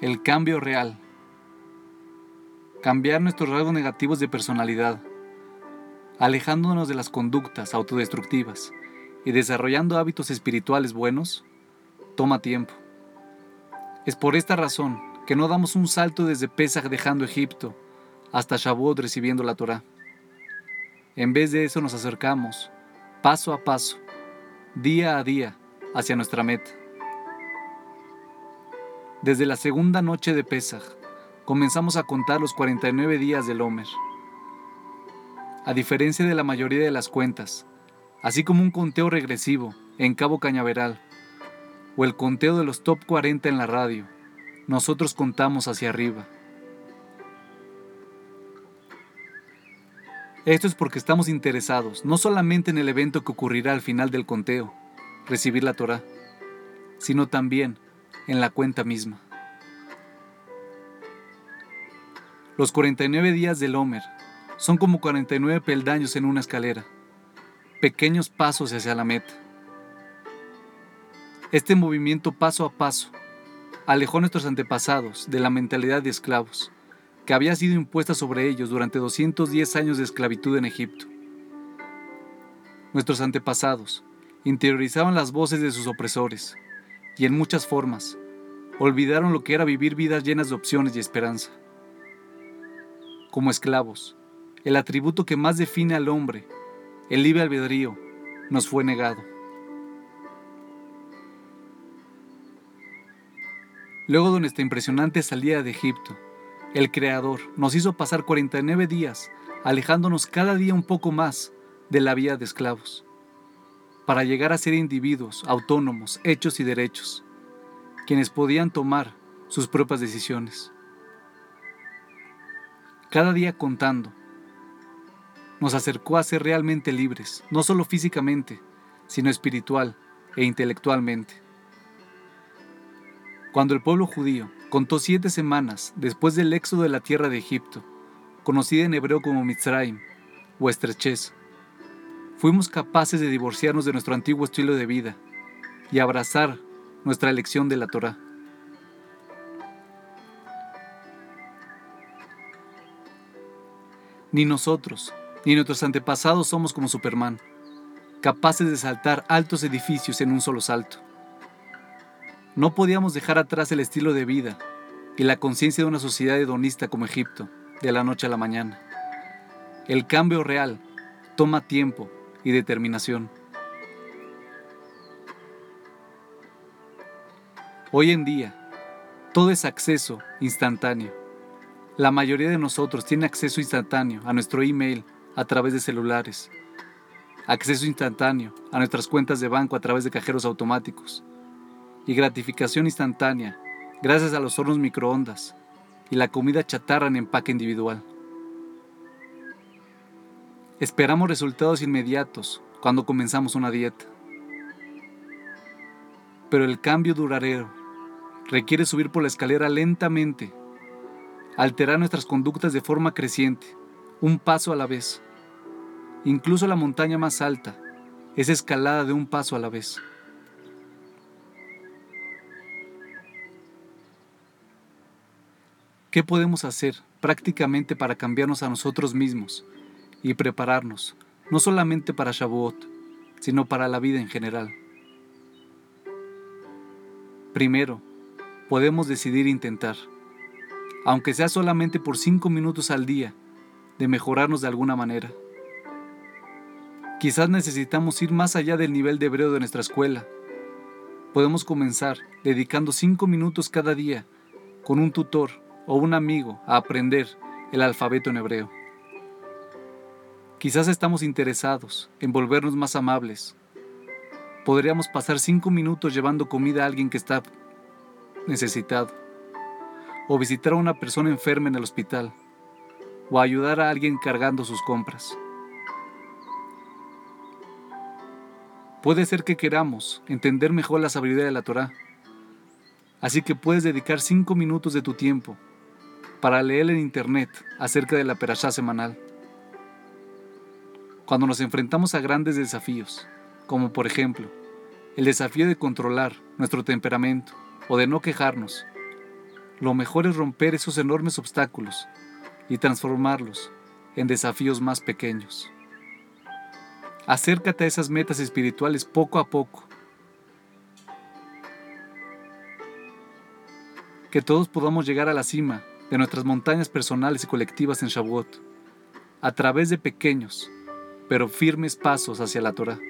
El cambio real. Cambiar nuestros rasgos negativos de personalidad, alejándonos de las conductas autodestructivas y desarrollando hábitos espirituales buenos, toma tiempo. Es por esta razón que no damos un salto desde Pesach dejando Egipto hasta Shavuot recibiendo la Torah. En vez de eso nos acercamos, paso a paso, día a día, hacia nuestra meta. Desde la segunda noche de Pesach, comenzamos a contar los 49 días del Homer. A diferencia de la mayoría de las cuentas, así como un conteo regresivo en Cabo Cañaveral o el conteo de los top 40 en la radio, nosotros contamos hacia arriba. Esto es porque estamos interesados no solamente en el evento que ocurrirá al final del conteo, recibir la Torah, sino también en la cuenta misma. Los 49 días del Homer son como 49 peldaños en una escalera, pequeños pasos hacia la meta. Este movimiento paso a paso alejó a nuestros antepasados de la mentalidad de esclavos que había sido impuesta sobre ellos durante 210 años de esclavitud en Egipto. Nuestros antepasados interiorizaban las voces de sus opresores y en muchas formas olvidaron lo que era vivir vidas llenas de opciones y esperanza. Como esclavos, el atributo que más define al hombre, el libre albedrío, nos fue negado. Luego de nuestra impresionante salida de Egipto, el Creador nos hizo pasar 49 días alejándonos cada día un poco más de la vida de esclavos, para llegar a ser individuos autónomos, hechos y derechos, quienes podían tomar sus propias decisiones. Cada día contando, nos acercó a ser realmente libres, no solo físicamente, sino espiritual e intelectualmente. Cuando el pueblo judío contó siete semanas después del éxodo de la tierra de Egipto, conocida en hebreo como Mitzrayim o estrechez, fuimos capaces de divorciarnos de nuestro antiguo estilo de vida y abrazar nuestra elección de la Torah. Ni nosotros, ni nuestros antepasados somos como Superman, capaces de saltar altos edificios en un solo salto. No podíamos dejar atrás el estilo de vida y la conciencia de una sociedad hedonista como Egipto, de la noche a la mañana. El cambio real toma tiempo y determinación. Hoy en día, todo es acceso instantáneo. La mayoría de nosotros tiene acceso instantáneo a nuestro email a través de celulares, acceso instantáneo a nuestras cuentas de banco a través de cajeros automáticos y gratificación instantánea gracias a los hornos microondas y la comida chatarra en empaque individual. Esperamos resultados inmediatos cuando comenzamos una dieta. Pero el cambio duradero requiere subir por la escalera lentamente, alterar nuestras conductas de forma creciente, un paso a la vez. Incluso la montaña más alta es escalada de un paso a la vez. ¿Qué podemos hacer prácticamente para cambiarnos a nosotros mismos y prepararnos, no solamente para Shavuot, sino para la vida en general? Primero, podemos decidir intentar, aunque sea solamente por cinco minutos al día, de mejorarnos de alguna manera. Quizás necesitamos ir más allá del nivel de hebreo de nuestra escuela. Podemos comenzar dedicando cinco minutos cada día con un tutor o un amigo a aprender el alfabeto en hebreo. Quizás estamos interesados en volvernos más amables. Podríamos pasar cinco minutos llevando comida a alguien que está necesitado, o visitar a una persona enferma en el hospital, o ayudar a alguien cargando sus compras. Puede ser que queramos entender mejor la sabiduría de la Torah, así que puedes dedicar cinco minutos de tu tiempo para leer en internet acerca de la perashá semanal. Cuando nos enfrentamos a grandes desafíos, como por ejemplo el desafío de controlar nuestro temperamento, o de no quejarnos. Lo mejor es romper esos enormes obstáculos y transformarlos en desafíos más pequeños. Acércate a esas metas espirituales poco a poco. Que todos podamos llegar a la cima de nuestras montañas personales y colectivas en Shavuot, a través de pequeños, pero firmes pasos hacia la Torah.